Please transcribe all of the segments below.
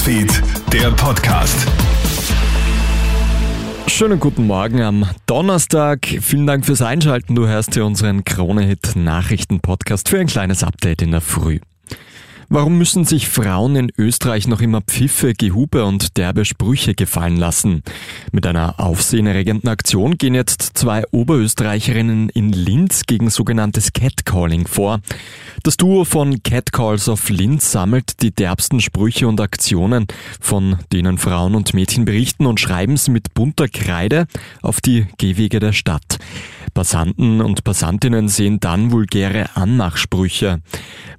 Newsfeed, der Podcast. Schönen guten Morgen am Donnerstag. Vielen Dank fürs Einschalten. Du hörst hier unseren Krone-Hit Nachrichten-Podcast für ein kleines Update in der Früh. Warum müssen sich Frauen in Österreich noch immer Pfiffe, Gehupe und derbe Sprüche gefallen lassen? Mit einer aufsehenerregenden Aktion gehen jetzt zwei Oberösterreicherinnen in Linz gegen sogenanntes Catcalling vor. Das Duo von Catcalls of Linz sammelt die derbsten Sprüche und Aktionen, von denen Frauen und Mädchen berichten und schreiben sie mit bunter Kreide auf die Gehwege der Stadt. Passanten und Passantinnen sehen dann vulgäre Anmachsprüche.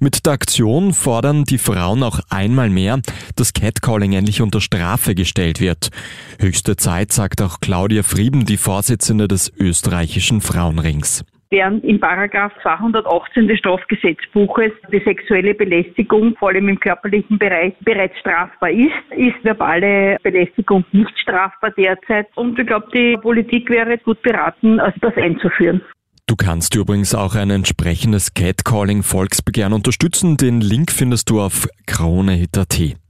Mit der Aktion fordern die Frauen auch einmal mehr, dass Catcalling endlich unter Strafe gestellt wird. Höchste Zeit, sagt auch Claudia Frieben, die Vorsitzende des österreichischen Frauenrings während im Paragraph 218 des Strafgesetzbuches die sexuelle Belästigung vor allem im körperlichen Bereich bereits strafbar ist, ist verbale Belästigung nicht strafbar derzeit. Und ich glaube, die Politik wäre gut beraten, das einzuführen. Du kannst übrigens auch ein entsprechendes Catcalling-Volksbegehren unterstützen. Den Link findest du auf kronehit.at.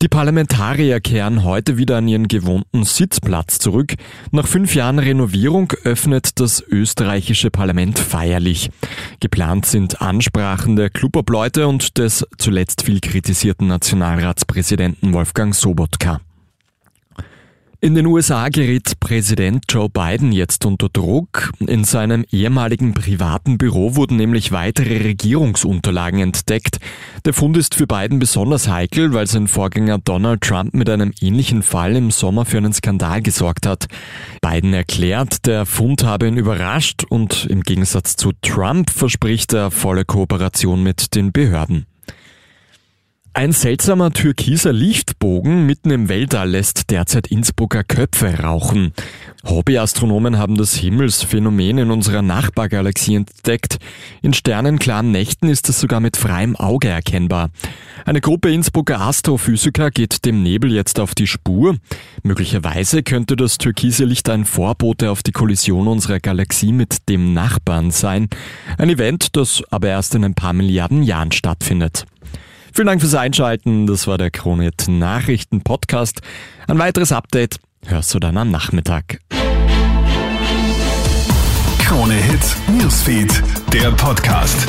Die Parlamentarier kehren heute wieder an ihren gewohnten Sitzplatz zurück. Nach fünf Jahren Renovierung öffnet das österreichische Parlament feierlich. Geplant sind Ansprachen der Klubobleute und des zuletzt viel kritisierten Nationalratspräsidenten Wolfgang Sobotka. In den USA gerät Präsident Joe Biden jetzt unter Druck. In seinem ehemaligen privaten Büro wurden nämlich weitere Regierungsunterlagen entdeckt. Der Fund ist für Biden besonders heikel, weil sein Vorgänger Donald Trump mit einem ähnlichen Fall im Sommer für einen Skandal gesorgt hat. Biden erklärt, der Fund habe ihn überrascht und im Gegensatz zu Trump verspricht er volle Kooperation mit den Behörden. Ein seltsamer türkiser Lichtbogen mitten im Weltall lässt derzeit Innsbrucker Köpfe rauchen. Hobbyastronomen haben das Himmelsphänomen in unserer Nachbargalaxie entdeckt. In sternenklaren Nächten ist es sogar mit freiem Auge erkennbar. Eine Gruppe Innsbrucker Astrophysiker geht dem Nebel jetzt auf die Spur. Möglicherweise könnte das türkise Licht ein Vorbote auf die Kollision unserer Galaxie mit dem Nachbarn sein. Ein Event, das aber erst in ein paar Milliarden Jahren stattfindet. Vielen Dank fürs Einschalten. Das war der Kronit Nachrichten Podcast. Ein weiteres Update hörst du dann am Nachmittag. Krone Hits, Newsfeed, der Podcast.